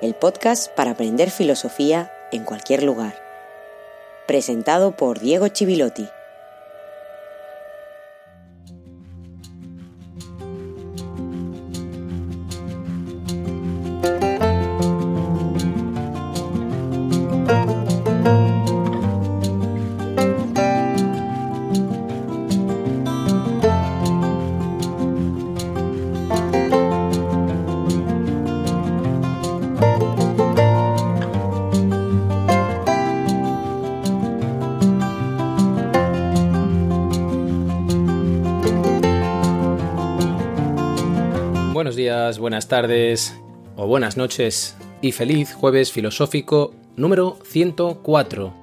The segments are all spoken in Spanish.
el podcast para aprender filosofía en cualquier lugar. Presentado por Diego Chivilotti. Buenas tardes o buenas noches y feliz jueves filosófico número 104.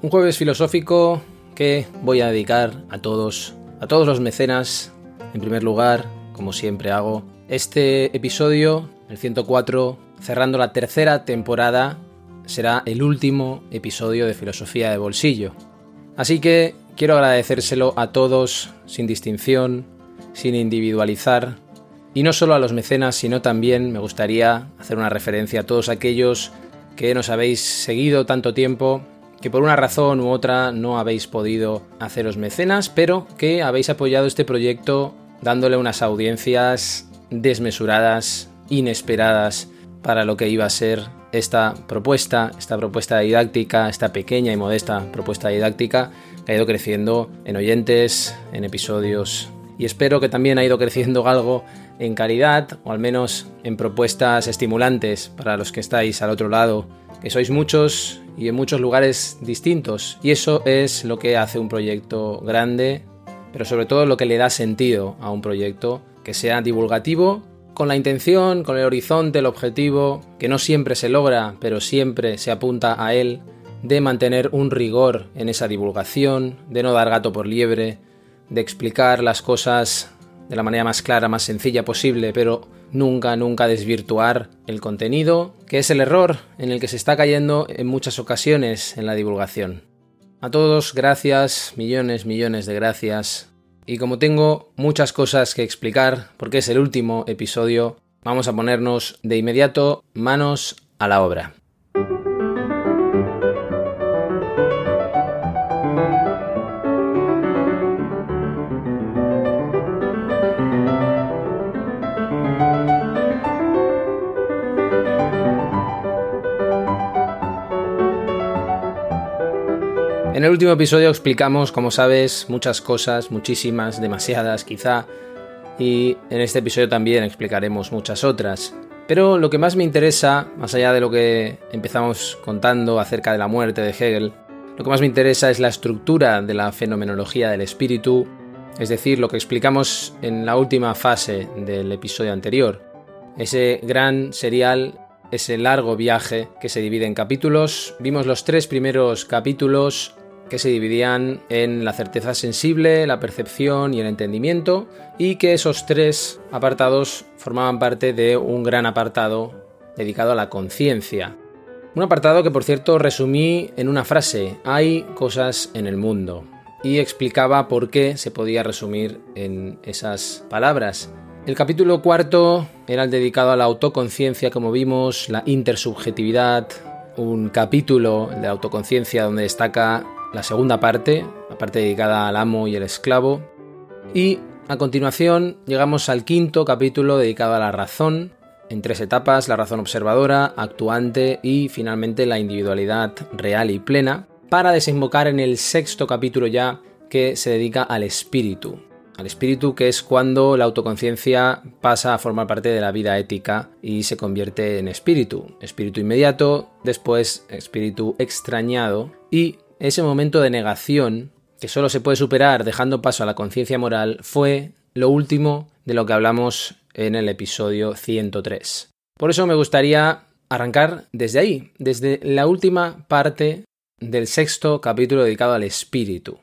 Un jueves filosófico que voy a dedicar a todos, a todos los mecenas, en primer lugar, como siempre hago, este episodio, el 104, cerrando la tercera temporada, será el último episodio de Filosofía de Bolsillo. Así que quiero agradecérselo a todos, sin distinción, sin individualizar, y no solo a los mecenas, sino también me gustaría hacer una referencia a todos aquellos que nos habéis seguido tanto tiempo, que por una razón u otra no habéis podido haceros mecenas, pero que habéis apoyado este proyecto dándole unas audiencias desmesuradas, inesperadas para lo que iba a ser esta propuesta, esta propuesta didáctica, esta pequeña y modesta propuesta didáctica que ha ido creciendo en oyentes, en episodios y espero que también ha ido creciendo algo en calidad o al menos en propuestas estimulantes para los que estáis al otro lado, que sois muchos y en muchos lugares distintos. Y eso es lo que hace un proyecto grande, pero sobre todo lo que le da sentido a un proyecto que sea divulgativo, con la intención, con el horizonte, el objetivo, que no siempre se logra, pero siempre se apunta a él, de mantener un rigor en esa divulgación, de no dar gato por liebre, de explicar las cosas de la manera más clara, más sencilla posible, pero nunca, nunca desvirtuar el contenido, que es el error en el que se está cayendo en muchas ocasiones en la divulgación. A todos, gracias, millones, millones de gracias. Y como tengo muchas cosas que explicar, porque es el último episodio, vamos a ponernos de inmediato manos a la obra. En el último episodio explicamos, como sabes, muchas cosas, muchísimas, demasiadas quizá, y en este episodio también explicaremos muchas otras. Pero lo que más me interesa, más allá de lo que empezamos contando acerca de la muerte de Hegel, lo que más me interesa es la estructura de la fenomenología del espíritu, es decir, lo que explicamos en la última fase del episodio anterior. Ese gran serial, ese largo viaje que se divide en capítulos. Vimos los tres primeros capítulos que se dividían en la certeza sensible, la percepción y el entendimiento, y que esos tres apartados formaban parte de un gran apartado dedicado a la conciencia. Un apartado que por cierto resumí en una frase, hay cosas en el mundo, y explicaba por qué se podía resumir en esas palabras. El capítulo cuarto era el dedicado a la autoconciencia, como vimos, la intersubjetividad, un capítulo de autoconciencia donde destaca la segunda parte, la parte dedicada al amo y el esclavo. Y a continuación llegamos al quinto capítulo dedicado a la razón, en tres etapas, la razón observadora, actuante y finalmente la individualidad real y plena, para desembocar en el sexto capítulo ya que se dedica al espíritu. Al espíritu que es cuando la autoconciencia pasa a formar parte de la vida ética y se convierte en espíritu. Espíritu inmediato, después espíritu extrañado y ese momento de negación, que solo se puede superar dejando paso a la conciencia moral, fue lo último de lo que hablamos en el episodio 103. Por eso me gustaría arrancar desde ahí, desde la última parte del sexto capítulo dedicado al espíritu.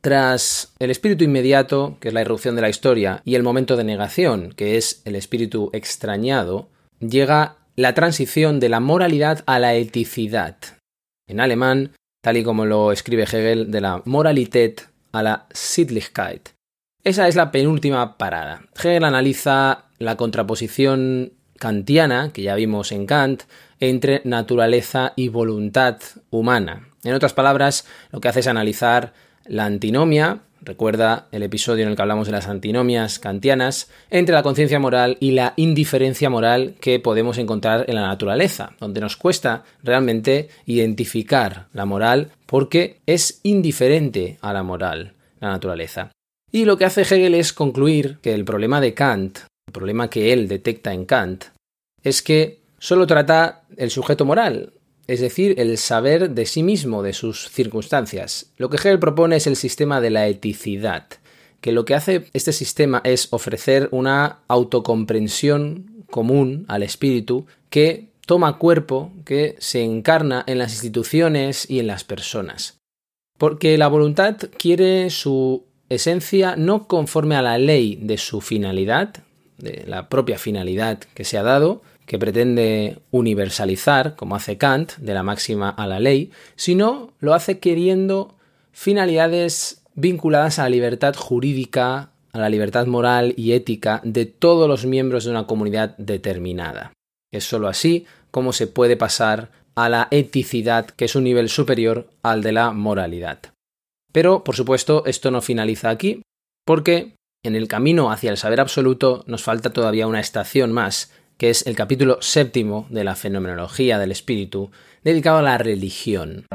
Tras el espíritu inmediato, que es la irrupción de la historia, y el momento de negación, que es el espíritu extrañado, llega la transición de la moralidad a la eticidad. En alemán tal y como lo escribe Hegel, de la Moralität a la Sittlichkeit. Esa es la penúltima parada. Hegel analiza la contraposición kantiana, que ya vimos en Kant, entre naturaleza y voluntad humana. En otras palabras, lo que hace es analizar la antinomia, recuerda el episodio en el que hablamos de las antinomias kantianas, entre la conciencia moral y la indiferencia moral que podemos encontrar en la naturaleza, donde nos cuesta realmente identificar la moral porque es indiferente a la moral, la naturaleza. Y lo que hace Hegel es concluir que el problema de Kant, el problema que él detecta en Kant, es que solo trata el sujeto moral, es decir, el saber de sí mismo, de sus circunstancias. Lo que Hegel propone es el sistema de la eticidad, que lo que hace este sistema es ofrecer una autocomprensión común al espíritu que toma cuerpo, que se encarna en las instituciones y en las personas. Porque la voluntad quiere su esencia no conforme a la ley de su finalidad, de la propia finalidad que se ha dado, que pretende universalizar, como hace Kant, de la máxima a la ley, sino lo hace queriendo finalidades vinculadas a la libertad jurídica, a la libertad moral y ética de todos los miembros de una comunidad determinada. Es sólo así como se puede pasar a la eticidad, que es un nivel superior al de la moralidad. Pero, por supuesto, esto no finaliza aquí, porque en el camino hacia el saber absoluto nos falta todavía una estación más, que es el capítulo séptimo de la fenomenología del espíritu, dedicado a la religión.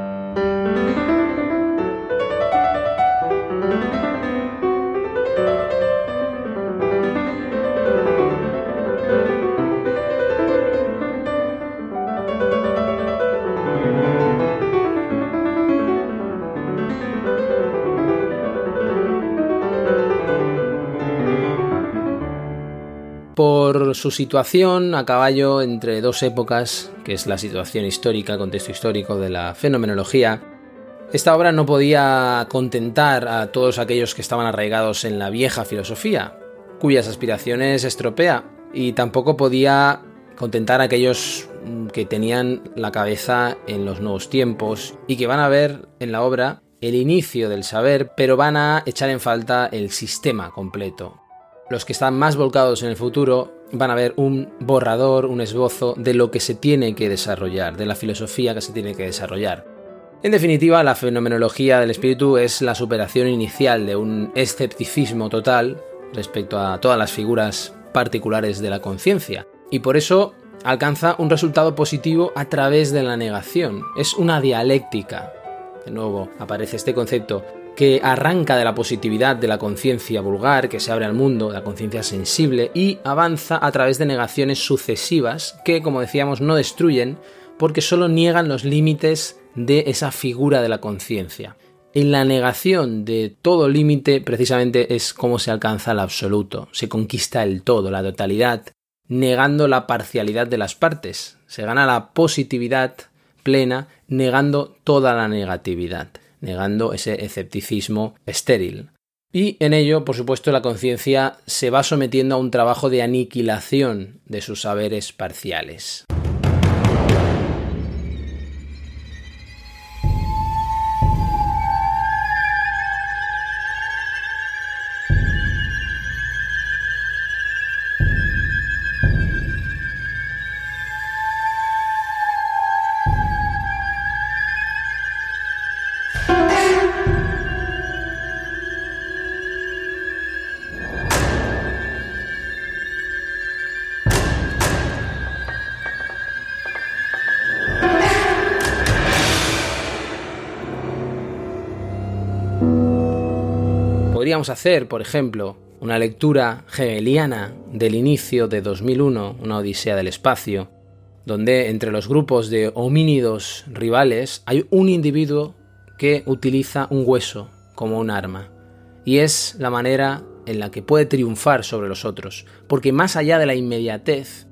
Por su situación a caballo entre dos épocas, que es la situación histórica, contexto histórico de la fenomenología, esta obra no podía contentar a todos aquellos que estaban arraigados en la vieja filosofía, cuyas aspiraciones estropea, y tampoco podía contentar a aquellos que tenían la cabeza en los nuevos tiempos y que van a ver en la obra el inicio del saber, pero van a echar en falta el sistema completo, los que están más volcados en el futuro van a ver un borrador, un esbozo de lo que se tiene que desarrollar, de la filosofía que se tiene que desarrollar. En definitiva, la fenomenología del espíritu es la superación inicial de un escepticismo total respecto a todas las figuras particulares de la conciencia, y por eso alcanza un resultado positivo a través de la negación. Es una dialéctica. De nuevo, aparece este concepto que arranca de la positividad de la conciencia vulgar, que se abre al mundo, la conciencia sensible, y avanza a través de negaciones sucesivas que, como decíamos, no destruyen, porque solo niegan los límites de esa figura de la conciencia. En la negación de todo límite, precisamente es como se alcanza el absoluto, se conquista el todo, la totalidad, negando la parcialidad de las partes. Se gana la positividad plena, negando toda la negatividad negando ese escepticismo estéril. Y en ello, por supuesto, la conciencia se va sometiendo a un trabajo de aniquilación de sus saberes parciales. Hacer, por ejemplo, una lectura hegeliana del inicio de 2001, una Odisea del Espacio, donde entre los grupos de homínidos rivales hay un individuo que utiliza un hueso como un arma. Y es la manera en la que puede triunfar sobre los otros, porque más allá de la inmediatez,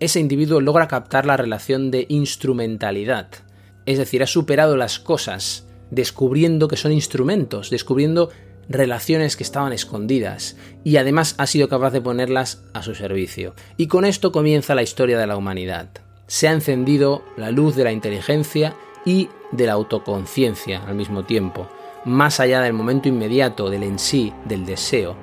ese individuo logra captar la relación de instrumentalidad, es decir, ha superado las cosas, descubriendo que son instrumentos, descubriendo relaciones que estaban escondidas y además ha sido capaz de ponerlas a su servicio. Y con esto comienza la historia de la humanidad. Se ha encendido la luz de la inteligencia y de la autoconciencia al mismo tiempo, más allá del momento inmediato del en sí, del deseo.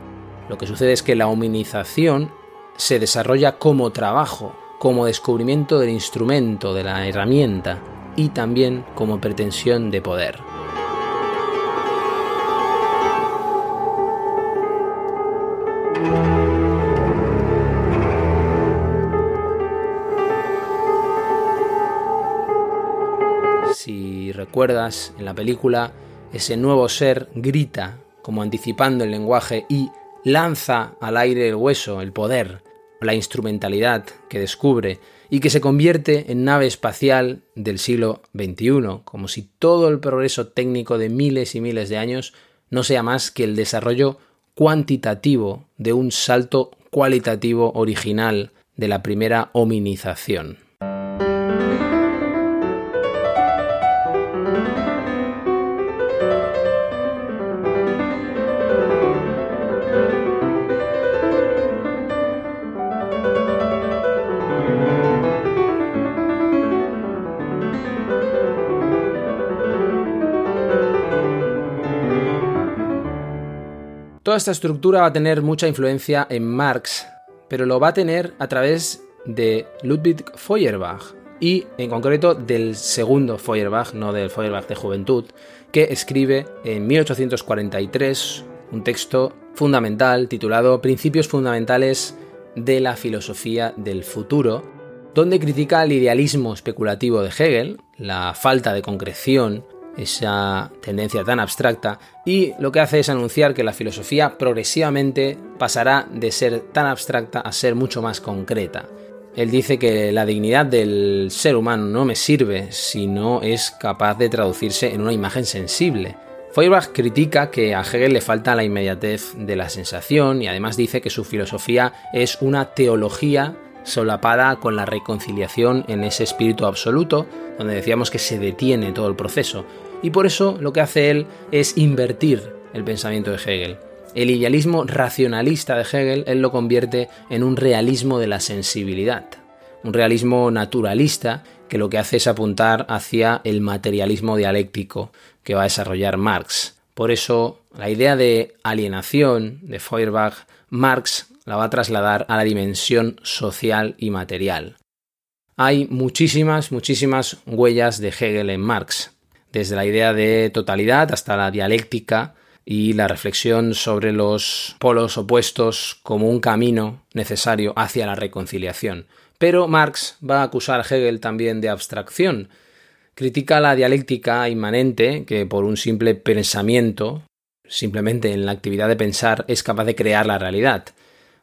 Lo que sucede es que la humanización se desarrolla como trabajo, como descubrimiento del instrumento, de la herramienta y también como pretensión de poder. Si recuerdas, en la película, ese nuevo ser grita, como anticipando el lenguaje, y lanza al aire el hueso, el poder, la instrumentalidad que descubre y que se convierte en nave espacial del siglo XXI, como si todo el progreso técnico de miles y miles de años no sea más que el desarrollo cuantitativo de un salto cualitativo original de la primera hominización. Toda esta estructura va a tener mucha influencia en Marx, pero lo va a tener a través de Ludwig Feuerbach y en concreto del segundo Feuerbach, no del Feuerbach de juventud, que escribe en 1843 un texto fundamental titulado Principios fundamentales de la filosofía del futuro, donde critica el idealismo especulativo de Hegel, la falta de concreción esa tendencia tan abstracta y lo que hace es anunciar que la filosofía progresivamente pasará de ser tan abstracta a ser mucho más concreta. Él dice que la dignidad del ser humano no me sirve si no es capaz de traducirse en una imagen sensible. Feuerbach critica que a Hegel le falta la inmediatez de la sensación y además dice que su filosofía es una teología solapada con la reconciliación en ese espíritu absoluto, donde decíamos que se detiene todo el proceso. Y por eso lo que hace él es invertir el pensamiento de Hegel. El idealismo racionalista de Hegel, él lo convierte en un realismo de la sensibilidad, un realismo naturalista que lo que hace es apuntar hacia el materialismo dialéctico que va a desarrollar Marx. Por eso la idea de alienación de Feuerbach, Marx la va a trasladar a la dimensión social y material. Hay muchísimas, muchísimas huellas de Hegel en Marx, desde la idea de totalidad hasta la dialéctica y la reflexión sobre los polos opuestos como un camino necesario hacia la reconciliación. Pero Marx va a acusar a Hegel también de abstracción. Critica la dialéctica inmanente que por un simple pensamiento, simplemente en la actividad de pensar, es capaz de crear la realidad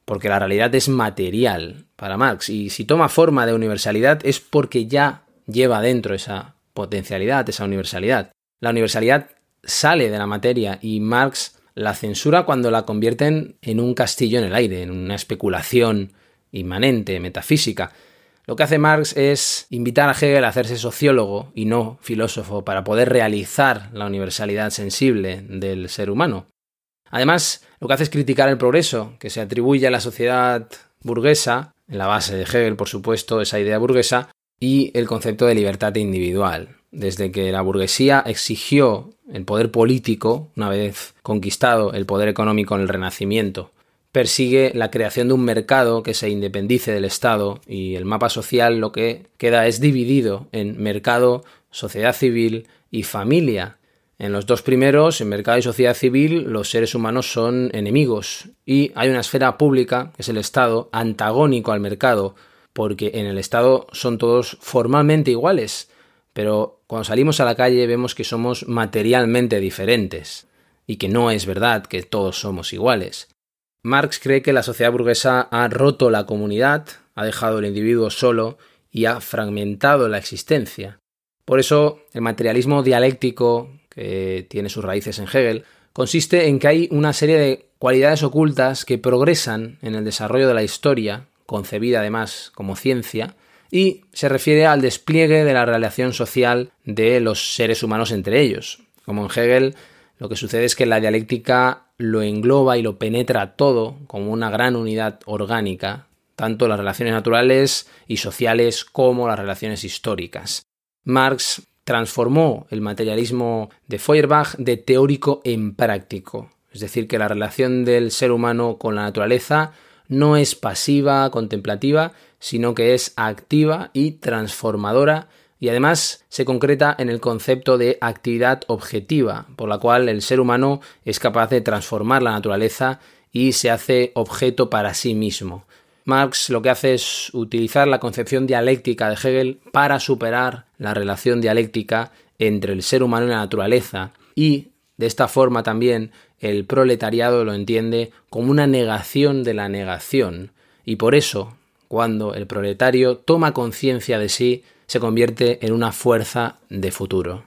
porque la realidad es material para Marx y si toma forma de universalidad es porque ya lleva dentro esa potencialidad, esa universalidad. La universalidad sale de la materia y Marx la censura cuando la convierten en un castillo en el aire, en una especulación inmanente, metafísica. Lo que hace Marx es invitar a Hegel a hacerse sociólogo y no filósofo para poder realizar la universalidad sensible del ser humano. Además, lo que hace es criticar el progreso que se atribuye a la sociedad burguesa, en la base de Hegel, por supuesto, esa idea burguesa, y el concepto de libertad individual. Desde que la burguesía exigió el poder político, una vez conquistado el poder económico en el Renacimiento, persigue la creación de un mercado que se independice del Estado y el mapa social lo que queda es dividido en mercado, sociedad civil y familia, en los dos primeros, en mercado y sociedad civil, los seres humanos son enemigos y hay una esfera pública, que es el Estado, antagónico al mercado, porque en el Estado son todos formalmente iguales, pero cuando salimos a la calle vemos que somos materialmente diferentes y que no es verdad que todos somos iguales. Marx cree que la sociedad burguesa ha roto la comunidad, ha dejado al individuo solo y ha fragmentado la existencia. Por eso el materialismo dialéctico que tiene sus raíces en Hegel, consiste en que hay una serie de cualidades ocultas que progresan en el desarrollo de la historia, concebida además como ciencia, y se refiere al despliegue de la relación social de los seres humanos entre ellos. Como en Hegel, lo que sucede es que la dialéctica lo engloba y lo penetra todo como una gran unidad orgánica, tanto las relaciones naturales y sociales como las relaciones históricas. Marx transformó el materialismo de Feuerbach de teórico en práctico, es decir, que la relación del ser humano con la naturaleza no es pasiva, contemplativa, sino que es activa y transformadora y además se concreta en el concepto de actividad objetiva, por la cual el ser humano es capaz de transformar la naturaleza y se hace objeto para sí mismo. Marx lo que hace es utilizar la concepción dialéctica de Hegel para superar la relación dialéctica entre el ser humano y la naturaleza y de esta forma también el proletariado lo entiende como una negación de la negación y por eso cuando el proletario toma conciencia de sí se convierte en una fuerza de futuro.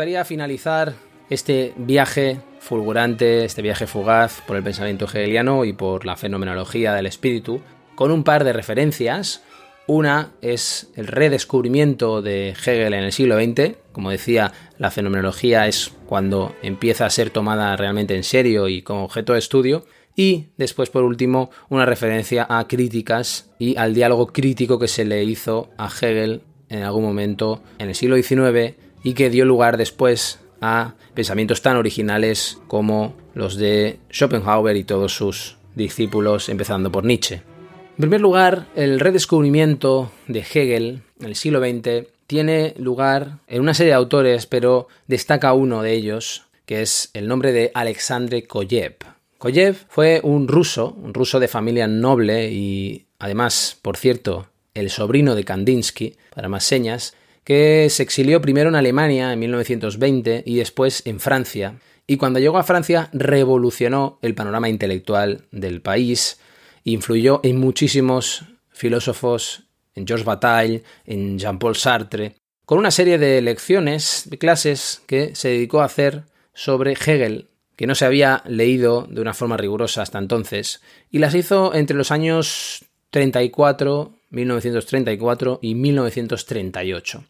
Gustaría finalizar este viaje fulgurante, este viaje fugaz por el pensamiento hegeliano y por la fenomenología del espíritu, con un par de referencias. Una es el redescubrimiento de Hegel en el siglo XX. Como decía, la fenomenología es cuando empieza a ser tomada realmente en serio y como objeto de estudio. Y después, por último, una referencia a críticas y al diálogo crítico que se le hizo a Hegel en algún momento en el siglo XIX y que dio lugar después a pensamientos tan originales como los de Schopenhauer y todos sus discípulos, empezando por Nietzsche. En primer lugar, el redescubrimiento de Hegel en el siglo XX tiene lugar en una serie de autores, pero destaca uno de ellos, que es el nombre de Alexandre Koyev. Koyev fue un ruso, un ruso de familia noble y además, por cierto, el sobrino de Kandinsky, para más señas, que se exilió primero en Alemania en 1920 y después en Francia. Y cuando llegó a Francia revolucionó el panorama intelectual del país, influyó en muchísimos filósofos, en Georges Bataille, en Jean-Paul Sartre, con una serie de lecciones, de clases que se dedicó a hacer sobre Hegel, que no se había leído de una forma rigurosa hasta entonces, y las hizo entre los años 34 1934 y 1938.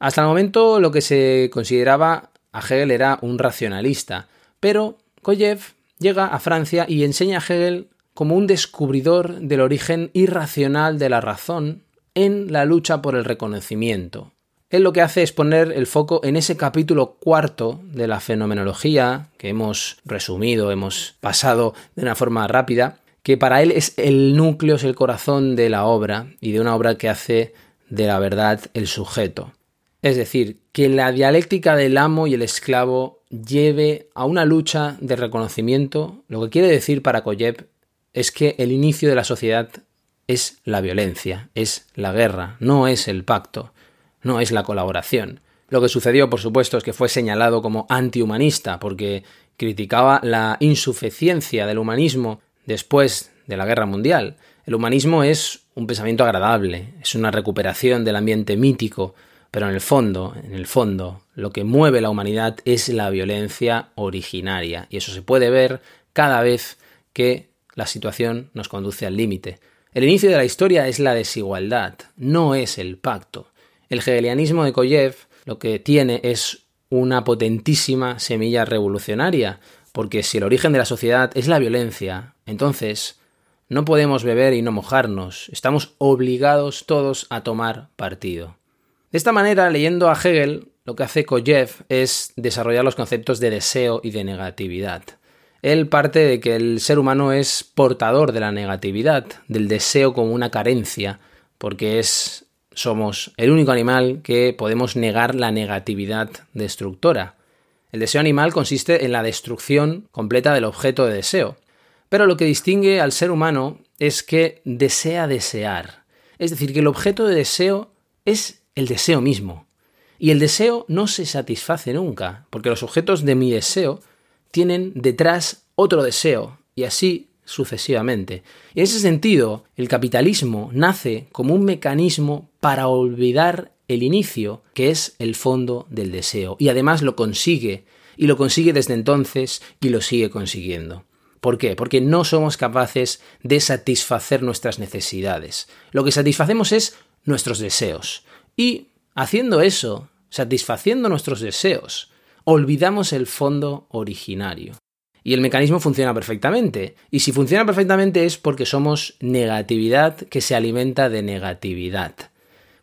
Hasta el momento lo que se consideraba a Hegel era un racionalista, pero Koyev llega a Francia y enseña a Hegel como un descubridor del origen irracional de la razón en la lucha por el reconocimiento. Él lo que hace es poner el foco en ese capítulo cuarto de la fenomenología que hemos resumido, hemos pasado de una forma rápida, que para él es el núcleo, es el corazón de la obra y de una obra que hace de la verdad el sujeto. Es decir, que la dialéctica del amo y el esclavo lleve a una lucha de reconocimiento, lo que quiere decir para Koyev es que el inicio de la sociedad es la violencia, es la guerra, no es el pacto, no es la colaboración. Lo que sucedió, por supuesto, es que fue señalado como antihumanista porque criticaba la insuficiencia del humanismo después de la guerra mundial. El humanismo es un pensamiento agradable, es una recuperación del ambiente mítico, pero en el fondo, en el fondo, lo que mueve la humanidad es la violencia originaria, y eso se puede ver cada vez que la situación nos conduce al límite. El inicio de la historia es la desigualdad, no es el pacto. El hegelianismo de Koyev lo que tiene es una potentísima semilla revolucionaria, porque si el origen de la sociedad es la violencia, entonces no podemos beber y no mojarnos, estamos obligados todos a tomar partido. De esta manera, leyendo a Hegel, lo que hace Koyev es desarrollar los conceptos de deseo y de negatividad. Él parte de que el ser humano es portador de la negatividad, del deseo como una carencia, porque es somos el único animal que podemos negar la negatividad destructora. El deseo animal consiste en la destrucción completa del objeto de deseo. Pero lo que distingue al ser humano es que desea desear. Es decir, que el objeto de deseo es el deseo mismo. Y el deseo no se satisface nunca, porque los objetos de mi deseo tienen detrás otro deseo, y así sucesivamente. En ese sentido, el capitalismo nace como un mecanismo para olvidar el inicio, que es el fondo del deseo, y además lo consigue, y lo consigue desde entonces y lo sigue consiguiendo. ¿Por qué? Porque no somos capaces de satisfacer nuestras necesidades. Lo que satisfacemos es nuestros deseos. Y haciendo eso, satisfaciendo nuestros deseos, olvidamos el fondo originario. Y el mecanismo funciona perfectamente. Y si funciona perfectamente es porque somos negatividad que se alimenta de negatividad.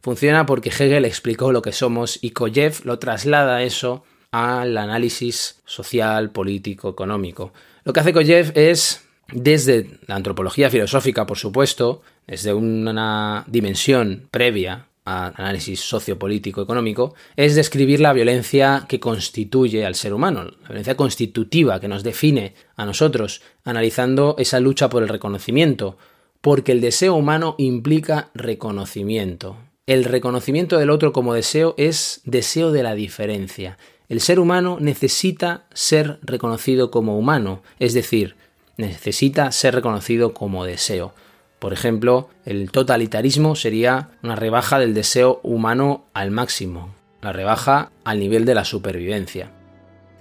Funciona porque Hegel explicó lo que somos y Koyev lo traslada eso al análisis social, político, económico. Lo que hace Koyev es, desde la antropología filosófica, por supuesto, desde una dimensión previa al análisis sociopolítico económico, es describir la violencia que constituye al ser humano, la violencia constitutiva que nos define a nosotros, analizando esa lucha por el reconocimiento, porque el deseo humano implica reconocimiento. El reconocimiento del otro como deseo es deseo de la diferencia. El ser humano necesita ser reconocido como humano, es decir, necesita ser reconocido como deseo. Por ejemplo, el totalitarismo sería una rebaja del deseo humano al máximo, la rebaja al nivel de la supervivencia.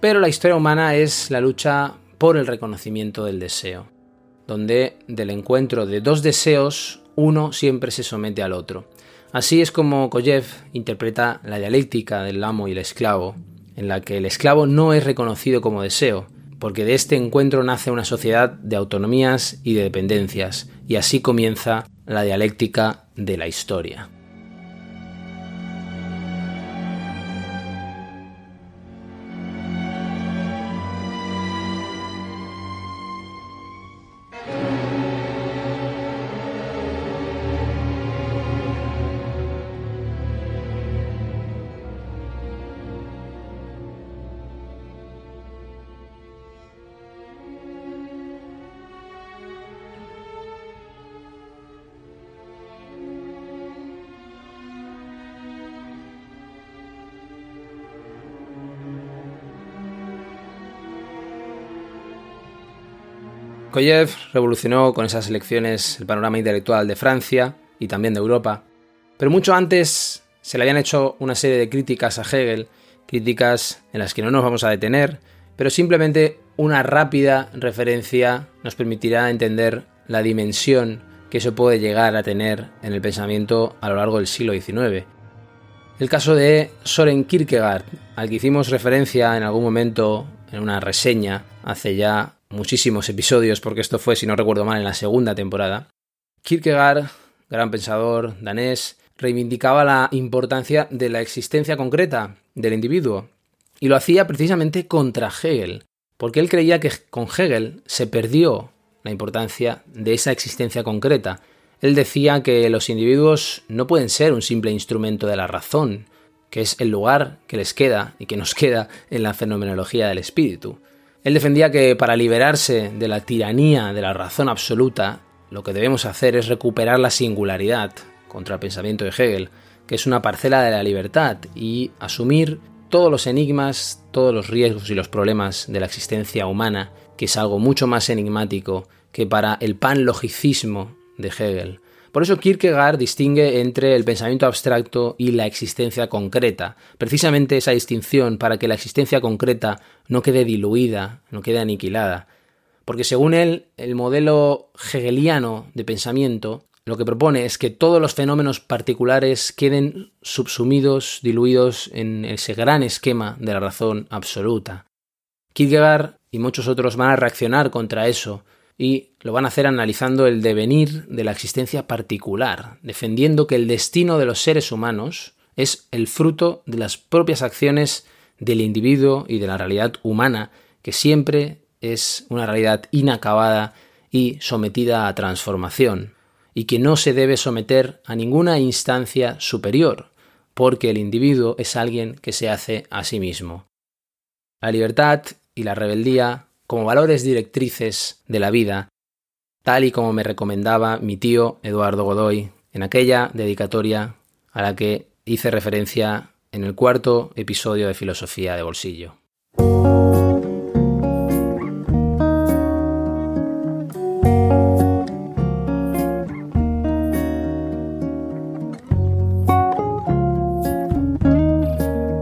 Pero la historia humana es la lucha por el reconocimiento del deseo, donde del encuentro de dos deseos uno siempre se somete al otro. Así es como Koyev interpreta la dialéctica del amo y el esclavo, en la que el esclavo no es reconocido como deseo, porque de este encuentro nace una sociedad de autonomías y de dependencias, y así comienza la dialéctica de la historia. Koyev revolucionó con esas elecciones el panorama intelectual de Francia y también de Europa, pero mucho antes se le habían hecho una serie de críticas a Hegel, críticas en las que no nos vamos a detener, pero simplemente una rápida referencia nos permitirá entender la dimensión que eso puede llegar a tener en el pensamiento a lo largo del siglo XIX. El caso de Soren Kierkegaard, al que hicimos referencia en algún momento en una reseña hace ya muchísimos episodios, porque esto fue, si no recuerdo mal, en la segunda temporada, Kierkegaard, gran pensador danés, reivindicaba la importancia de la existencia concreta del individuo, y lo hacía precisamente contra Hegel, porque él creía que con Hegel se perdió la importancia de esa existencia concreta. Él decía que los individuos no pueden ser un simple instrumento de la razón, que es el lugar que les queda y que nos queda en la fenomenología del espíritu. Él defendía que para liberarse de la tiranía de la razón absoluta, lo que debemos hacer es recuperar la singularidad, contra el pensamiento de Hegel, que es una parcela de la libertad, y asumir todos los enigmas, todos los riesgos y los problemas de la existencia humana, que es algo mucho más enigmático que para el panlogicismo de Hegel. Por eso Kierkegaard distingue entre el pensamiento abstracto y la existencia concreta, precisamente esa distinción para que la existencia concreta no quede diluida, no quede aniquilada. Porque según él, el modelo hegeliano de pensamiento lo que propone es que todos los fenómenos particulares queden subsumidos, diluidos en ese gran esquema de la razón absoluta. Kierkegaard y muchos otros van a reaccionar contra eso, y lo van a hacer analizando el devenir de la existencia particular, defendiendo que el destino de los seres humanos es el fruto de las propias acciones del individuo y de la realidad humana, que siempre es una realidad inacabada y sometida a transformación, y que no se debe someter a ninguna instancia superior, porque el individuo es alguien que se hace a sí mismo. La libertad y la rebeldía como valores directrices de la vida, tal y como me recomendaba mi tío Eduardo Godoy en aquella dedicatoria a la que hice referencia en el cuarto episodio de Filosofía de Bolsillo.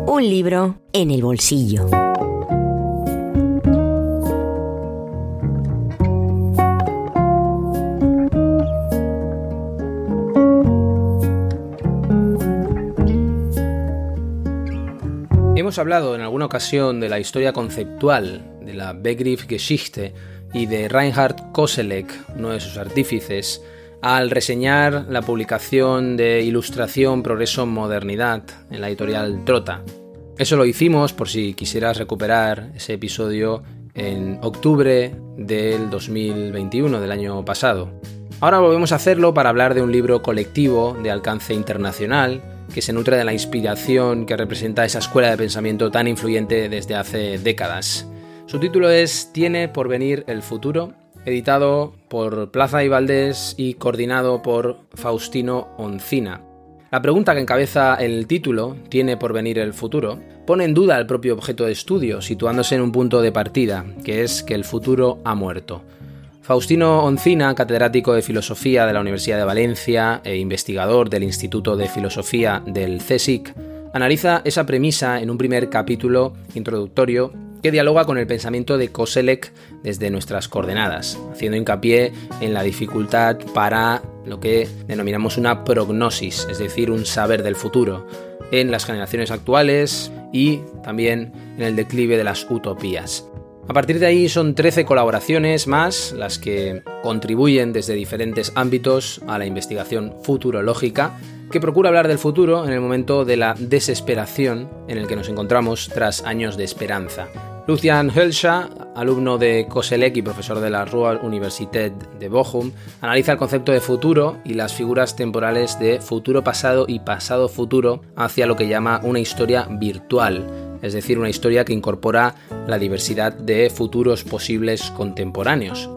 Un libro en el bolsillo. Hemos hablado en alguna ocasión de la historia conceptual de la Begriffgeschichte y de Reinhard Koselleck, uno de sus artífices, al reseñar la publicación de Ilustración, Progreso, Modernidad en la editorial Trota. Eso lo hicimos por si quisieras recuperar ese episodio en octubre del 2021, del año pasado. Ahora volvemos a hacerlo para hablar de un libro colectivo de alcance internacional que se nutre de la inspiración que representa esa escuela de pensamiento tan influyente desde hace décadas. Su título es Tiene por venir el futuro, editado por Plaza y Valdés y coordinado por Faustino Oncina. La pregunta que encabeza el título, ¿tiene por venir el futuro?, pone en duda el propio objeto de estudio, situándose en un punto de partida, que es que el futuro ha muerto. Faustino Oncina, catedrático de Filosofía de la Universidad de Valencia e investigador del Instituto de Filosofía del CSIC, analiza esa premisa en un primer capítulo introductorio que dialoga con el pensamiento de Koselleck desde nuestras coordenadas, haciendo hincapié en la dificultad para lo que denominamos una prognosis, es decir, un saber del futuro, en las generaciones actuales y también en el declive de las utopías. A partir de ahí son 13 colaboraciones más las que contribuyen desde diferentes ámbitos a la investigación futurológica que procura hablar del futuro en el momento de la desesperación en el que nos encontramos tras años de esperanza. Lucian Hölscher, alumno de Koselleck y profesor de la Ruhr Universität de Bochum, analiza el concepto de futuro y las figuras temporales de futuro pasado y pasado futuro hacia lo que llama una historia virtual, es decir, una historia que incorpora la diversidad de futuros posibles contemporáneos.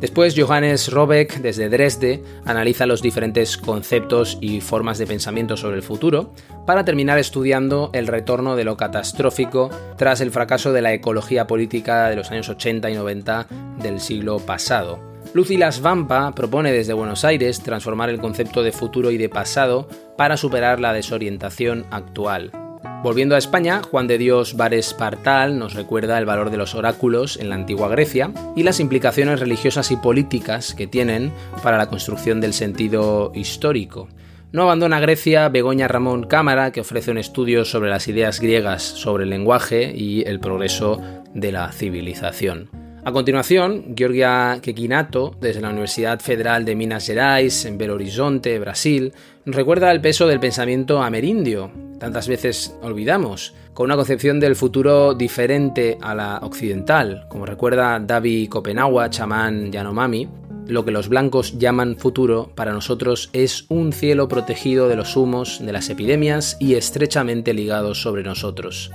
Después, Johannes Robeck, desde Dresde, analiza los diferentes conceptos y formas de pensamiento sobre el futuro, para terminar estudiando el retorno de lo catastrófico tras el fracaso de la ecología política de los años 80 y 90 del siglo pasado. Las Vampa propone desde Buenos Aires transformar el concepto de futuro y de pasado para superar la desorientación actual. Volviendo a España, Juan de Dios Vares Partal nos recuerda el valor de los oráculos en la antigua Grecia y las implicaciones religiosas y políticas que tienen para la construcción del sentido histórico. No abandona Grecia Begoña Ramón Cámara, que ofrece un estudio sobre las ideas griegas sobre el lenguaje y el progreso de la civilización. A continuación, Georgia Quequinato, desde la Universidad Federal de Minas Gerais, en Belo Horizonte, Brasil, recuerda el peso del pensamiento amerindio, tantas veces olvidamos, con una concepción del futuro diferente a la occidental, como recuerda David Copenagua, chamán Yanomami, lo que los blancos llaman futuro para nosotros es un cielo protegido de los humos de las epidemias y estrechamente ligado sobre nosotros.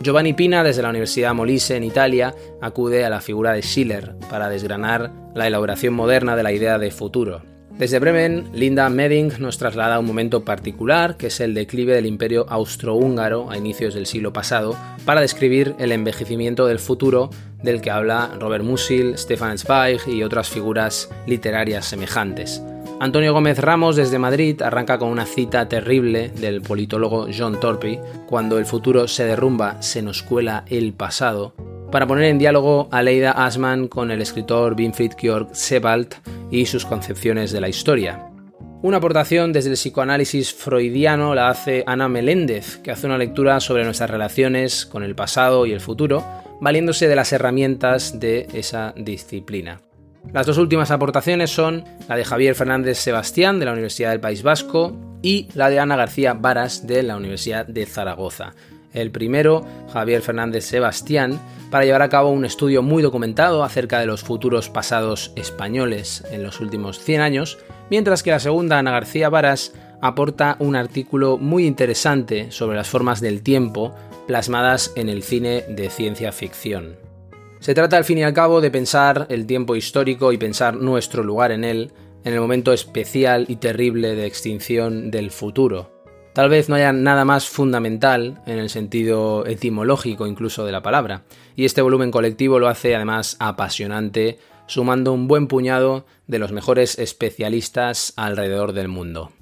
Giovanni Pina, desde la Universidad Molise en Italia, acude a la figura de Schiller para desgranar la elaboración moderna de la idea de futuro. Desde Bremen, Linda Medding nos traslada un momento particular, que es el declive del imperio austrohúngaro a inicios del siglo pasado, para describir el envejecimiento del futuro del que habla Robert Musil, Stefan Zweig y otras figuras literarias semejantes. Antonio Gómez Ramos desde Madrid arranca con una cita terrible del politólogo John Torpy, cuando el futuro se derrumba, se nos cuela el pasado, para poner en diálogo a Leida Asman con el escritor Winfried Georg Sebald y sus concepciones de la historia. Una aportación desde el psicoanálisis freudiano la hace Ana Meléndez, que hace una lectura sobre nuestras relaciones con el pasado y el futuro, valiéndose de las herramientas de esa disciplina. Las dos últimas aportaciones son la de Javier Fernández Sebastián de la Universidad del País Vasco y la de Ana García Varas de la Universidad de Zaragoza. El primero, Javier Fernández Sebastián, para llevar a cabo un estudio muy documentado acerca de los futuros pasados españoles en los últimos 100 años, mientras que la segunda, Ana García Varas, aporta un artículo muy interesante sobre las formas del tiempo plasmadas en el cine de ciencia ficción. Se trata al fin y al cabo de pensar el tiempo histórico y pensar nuestro lugar en él en el momento especial y terrible de extinción del futuro. Tal vez no haya nada más fundamental en el sentido etimológico incluso de la palabra, y este volumen colectivo lo hace además apasionante, sumando un buen puñado de los mejores especialistas alrededor del mundo.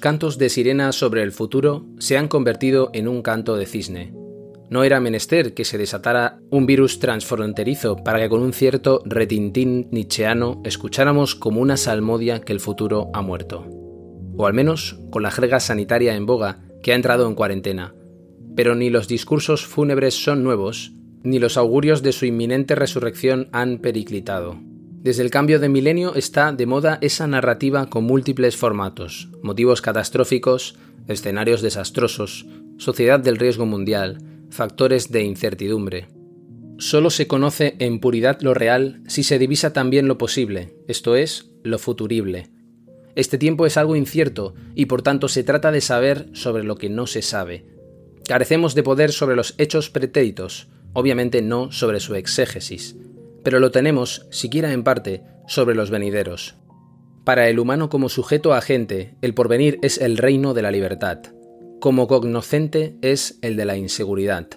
Cantos de sirena sobre el futuro se han convertido en un canto de cisne. No era menester que se desatara un virus transfronterizo para que con un cierto retintín nietzscheano escucháramos como una salmodia que el futuro ha muerto. O al menos con la jerga sanitaria en boga que ha entrado en cuarentena. Pero ni los discursos fúnebres son nuevos, ni los augurios de su inminente resurrección han periclitado. Desde el cambio de milenio está de moda esa narrativa con múltiples formatos, motivos catastróficos, escenarios desastrosos, sociedad del riesgo mundial, factores de incertidumbre. Solo se conoce en puridad lo real si se divisa también lo posible, esto es, lo futurible. Este tiempo es algo incierto y por tanto se trata de saber sobre lo que no se sabe. Carecemos de poder sobre los hechos pretéritos, obviamente no sobre su exégesis, pero lo tenemos, siquiera en parte, sobre los venideros. Para el humano como sujeto agente, el porvenir es el reino de la libertad. Como cognoscente es el de la inseguridad.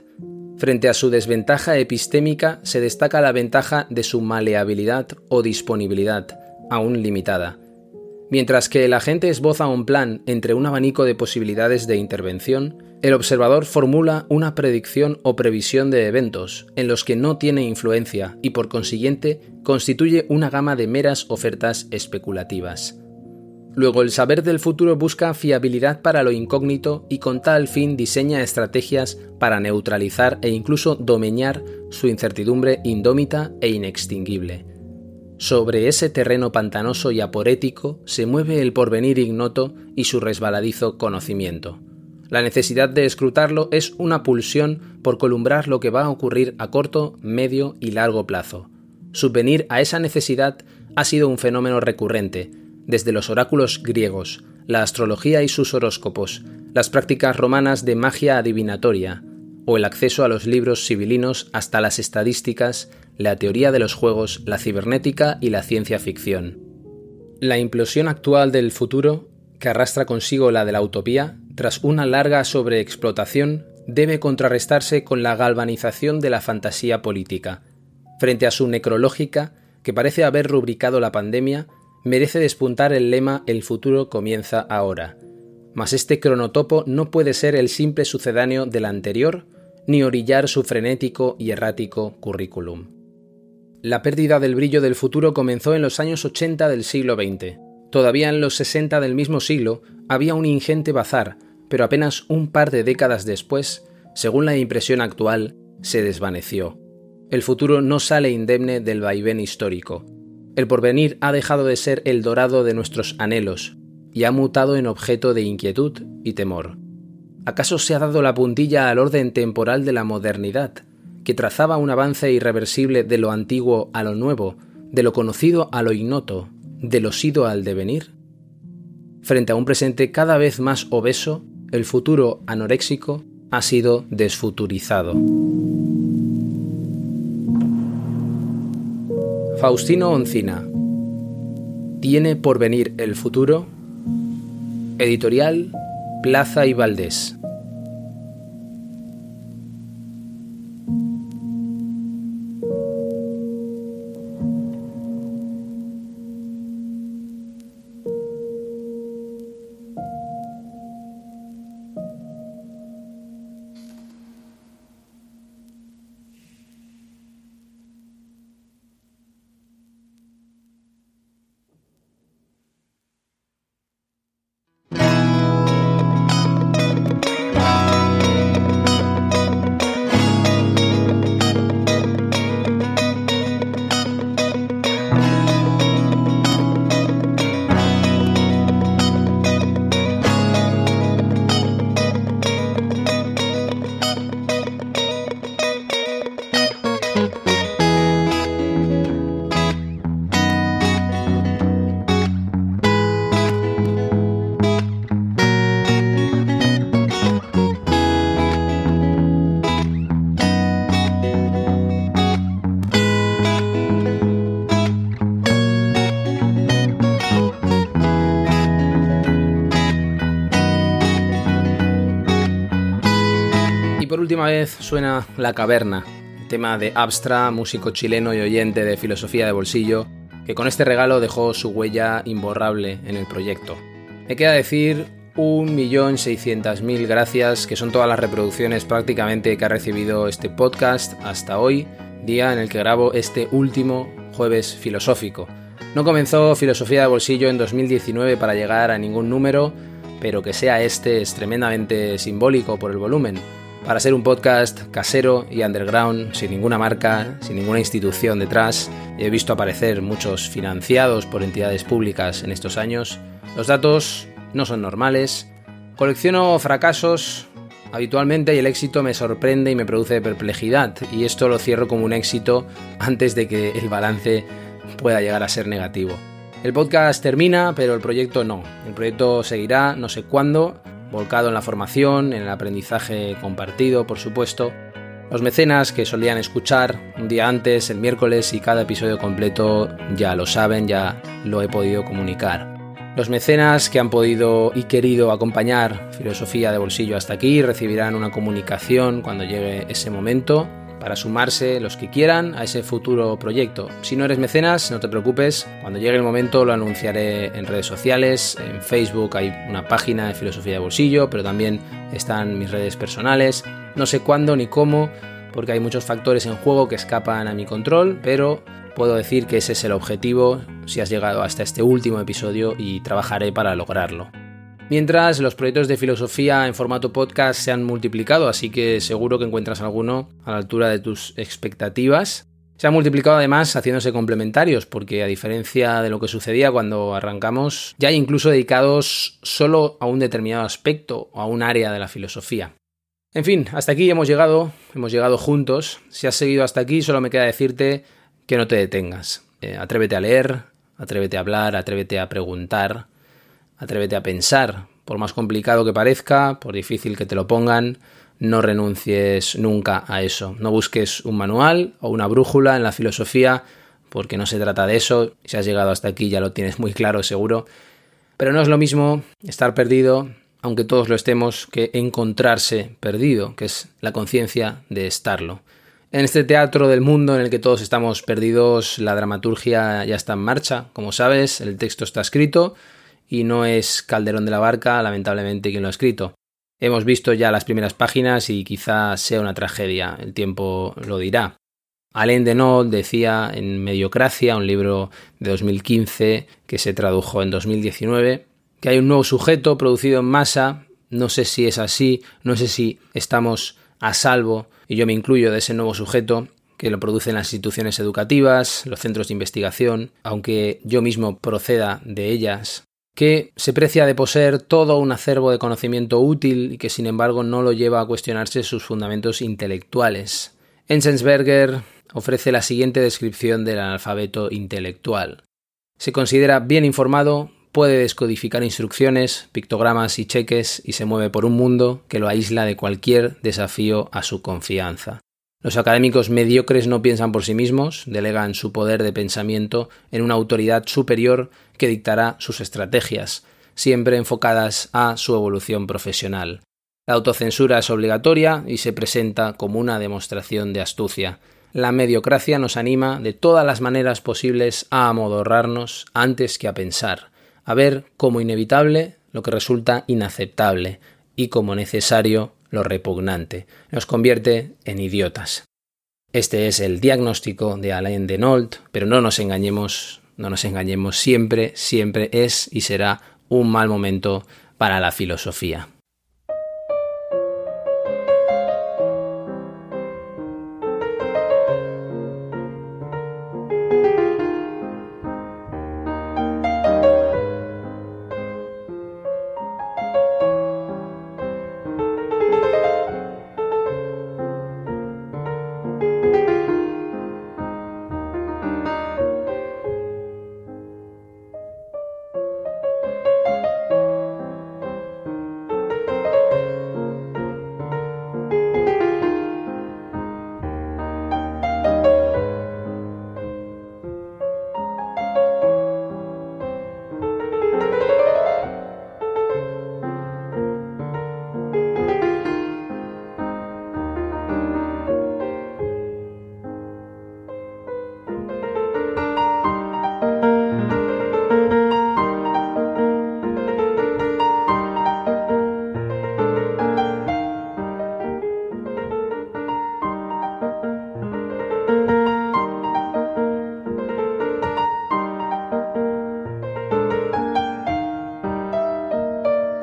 Frente a su desventaja epistémica se destaca la ventaja de su maleabilidad o disponibilidad, aún limitada. Mientras que el agente esboza un plan entre un abanico de posibilidades de intervención, el observador formula una predicción o previsión de eventos en los que no tiene influencia y por consiguiente constituye una gama de meras ofertas especulativas. Luego el saber del futuro busca fiabilidad para lo incógnito y con tal fin diseña estrategias para neutralizar e incluso domeñar su incertidumbre indómita e inextinguible. Sobre ese terreno pantanoso y aporético se mueve el porvenir ignoto y su resbaladizo conocimiento. La necesidad de escrutarlo es una pulsión por columbrar lo que va a ocurrir a corto, medio y largo plazo. Subvenir a esa necesidad ha sido un fenómeno recurrente, desde los oráculos griegos, la astrología y sus horóscopos, las prácticas romanas de magia adivinatoria, o el acceso a los libros civilinos hasta las estadísticas, la teoría de los juegos, la cibernética y la ciencia ficción. La implosión actual del futuro, que arrastra consigo la de la utopía, tras una larga sobreexplotación, debe contrarrestarse con la galvanización de la fantasía política. Frente a su necrológica, que parece haber rubricado la pandemia, merece despuntar el lema El futuro comienza ahora. Mas este cronotopo no puede ser el simple sucedáneo del anterior, ni orillar su frenético y errático currículum. La pérdida del brillo del futuro comenzó en los años 80 del siglo XX. Todavía en los 60 del mismo siglo había un ingente bazar, pero apenas un par de décadas después, según la impresión actual, se desvaneció. El futuro no sale indemne del vaivén histórico. El porvenir ha dejado de ser el dorado de nuestros anhelos y ha mutado en objeto de inquietud y temor. ¿Acaso se ha dado la puntilla al orden temporal de la modernidad, que trazaba un avance irreversible de lo antiguo a lo nuevo, de lo conocido a lo ignoto, de lo sido al devenir? Frente a un presente cada vez más obeso, el futuro anoréxico ha sido desfuturizado. Faustino Oncina. ¿Tiene por venir el futuro? Editorial Plaza y Valdés. Última vez suena La Caverna, tema de Abstra, músico chileno y oyente de filosofía de bolsillo, que con este regalo dejó su huella imborrable en el proyecto. Me queda decir 1.600.000 gracias, que son todas las reproducciones prácticamente que ha recibido este podcast hasta hoy, día en el que grabo este último jueves filosófico. No comenzó Filosofía de Bolsillo en 2019 para llegar a ningún número, pero que sea este es tremendamente simbólico por el volumen. Para ser un podcast casero y underground, sin ninguna marca, sin ninguna institución detrás, he visto aparecer muchos financiados por entidades públicas en estos años. Los datos no son normales. Colecciono fracasos habitualmente y el éxito me sorprende y me produce perplejidad, y esto lo cierro como un éxito antes de que el balance pueda llegar a ser negativo. El podcast termina, pero el proyecto no. El proyecto seguirá, no sé cuándo, volcado en la formación, en el aprendizaje compartido, por supuesto. Los mecenas que solían escuchar un día antes, el miércoles y cada episodio completo ya lo saben, ya lo he podido comunicar. Los mecenas que han podido y querido acompañar Filosofía de Bolsillo hasta aquí recibirán una comunicación cuando llegue ese momento para sumarse los que quieran a ese futuro proyecto. Si no eres mecenas, no te preocupes, cuando llegue el momento lo anunciaré en redes sociales, en Facebook hay una página de filosofía de bolsillo, pero también están mis redes personales. No sé cuándo ni cómo, porque hay muchos factores en juego que escapan a mi control, pero puedo decir que ese es el objetivo si has llegado hasta este último episodio y trabajaré para lograrlo. Mientras los proyectos de filosofía en formato podcast se han multiplicado, así que seguro que encuentras alguno a la altura de tus expectativas. Se han multiplicado además haciéndose complementarios, porque a diferencia de lo que sucedía cuando arrancamos, ya hay incluso dedicados solo a un determinado aspecto o a un área de la filosofía. En fin, hasta aquí hemos llegado, hemos llegado juntos. Si has seguido hasta aquí, solo me queda decirte que no te detengas. Eh, atrévete a leer, atrévete a hablar, atrévete a preguntar, Atrévete a pensar, por más complicado que parezca, por difícil que te lo pongan, no renuncies nunca a eso. No busques un manual o una brújula en la filosofía, porque no se trata de eso. Si has llegado hasta aquí ya lo tienes muy claro, seguro. Pero no es lo mismo estar perdido, aunque todos lo estemos, que encontrarse perdido, que es la conciencia de estarlo. En este teatro del mundo en el que todos estamos perdidos, la dramaturgia ya está en marcha. Como sabes, el texto está escrito y no es Calderón de la Barca, lamentablemente, quien lo ha escrito. Hemos visto ya las primeras páginas y quizá sea una tragedia, el tiempo lo dirá. Alain Denault decía en Mediocracia, un libro de 2015 que se tradujo en 2019, que hay un nuevo sujeto producido en masa, no sé si es así, no sé si estamos a salvo, y yo me incluyo de ese nuevo sujeto, que lo producen las instituciones educativas, los centros de investigación, aunque yo mismo proceda de ellas, que se precia de poseer todo un acervo de conocimiento útil y que sin embargo no lo lleva a cuestionarse sus fundamentos intelectuales. Enzensberger ofrece la siguiente descripción del analfabeto intelectual. Se considera bien informado, puede descodificar instrucciones, pictogramas y cheques y se mueve por un mundo que lo aísla de cualquier desafío a su confianza. Los académicos mediocres no piensan por sí mismos, delegan su poder de pensamiento en una autoridad superior que dictará sus estrategias, siempre enfocadas a su evolución profesional. La autocensura es obligatoria y se presenta como una demostración de astucia. La mediocracia nos anima de todas las maneras posibles a amodorrarnos antes que a pensar, a ver como inevitable lo que resulta inaceptable y como necesario lo repugnante. Nos convierte en idiotas. Este es el diagnóstico de Alain Denault, pero no nos engañemos, no nos engañemos, siempre, siempre es y será un mal momento para la filosofía.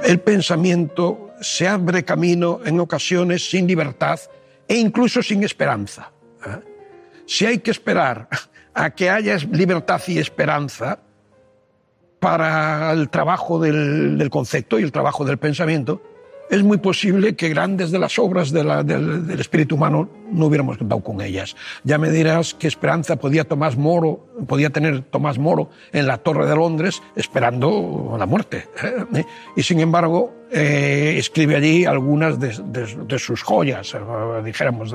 El pensamiento se abre camino en ocasiones sin libertad e incluso sin esperanza. ¿eh? Si hay que esperar a que haya libertad y esperanza para el trabajo del, del concepto y el trabajo del pensamiento, es muy posible que grandes de las obras del, espíritu humano no hubiéramos contado con ellas. Ya me dirás qué esperanza podía Tomás Moro, podía tener Tomás Moro en la Torre de Londres esperando la muerte. ¿eh? Y sin embargo, eh, escribe allí algunas de, sus joyas, eh, dijéramos.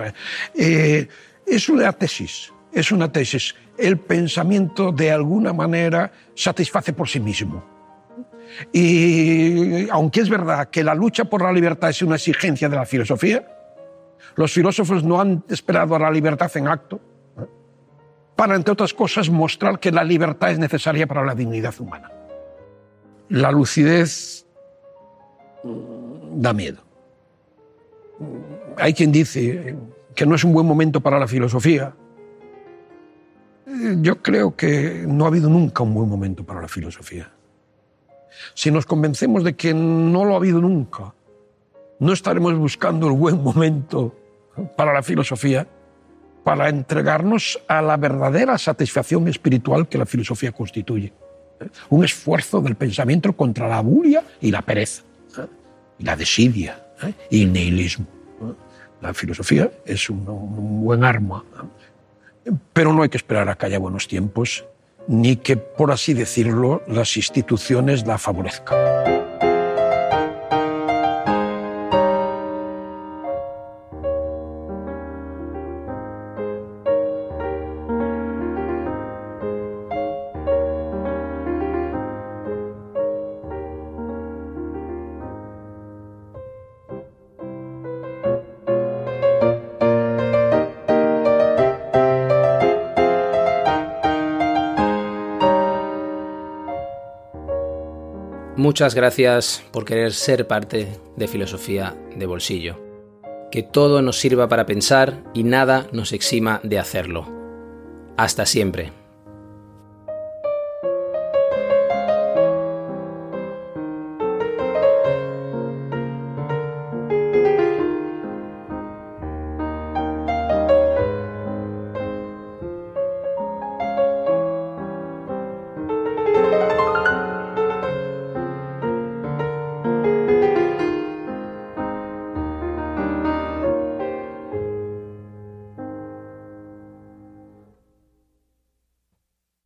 Eh, es una tesis, es una tesis. El pensamiento de alguna manera satisface por sí mismo y aunque es verdad que la lucha por la libertad es una exigencia de la filosofía, los filósofos no han esperado a la libertad en acto para, entre otras cosas, mostrar que la libertad es necesaria para la dignidad humana. La lucidez da miedo. Hay quien dice que no es un buen momento para la filosofía. Yo creo que no ha habido nunca un buen momento para la filosofía. Si nos convencemos de que no lo ha habido nunca, no estaremos buscando el buen momento para la filosofía, para entregarnos a la verdadera satisfacción espiritual que la filosofía constituye. Un esfuerzo del pensamiento contra la bulia y la pereza, y la desidia y el nihilismo. La filosofía es un buen arma, pero no hay que esperar a que haya buenos tiempos ni que, por así decirlo, las instituciones la favorezcan. Muchas gracias por querer ser parte de Filosofía de Bolsillo. Que todo nos sirva para pensar y nada nos exima de hacerlo. Hasta siempre.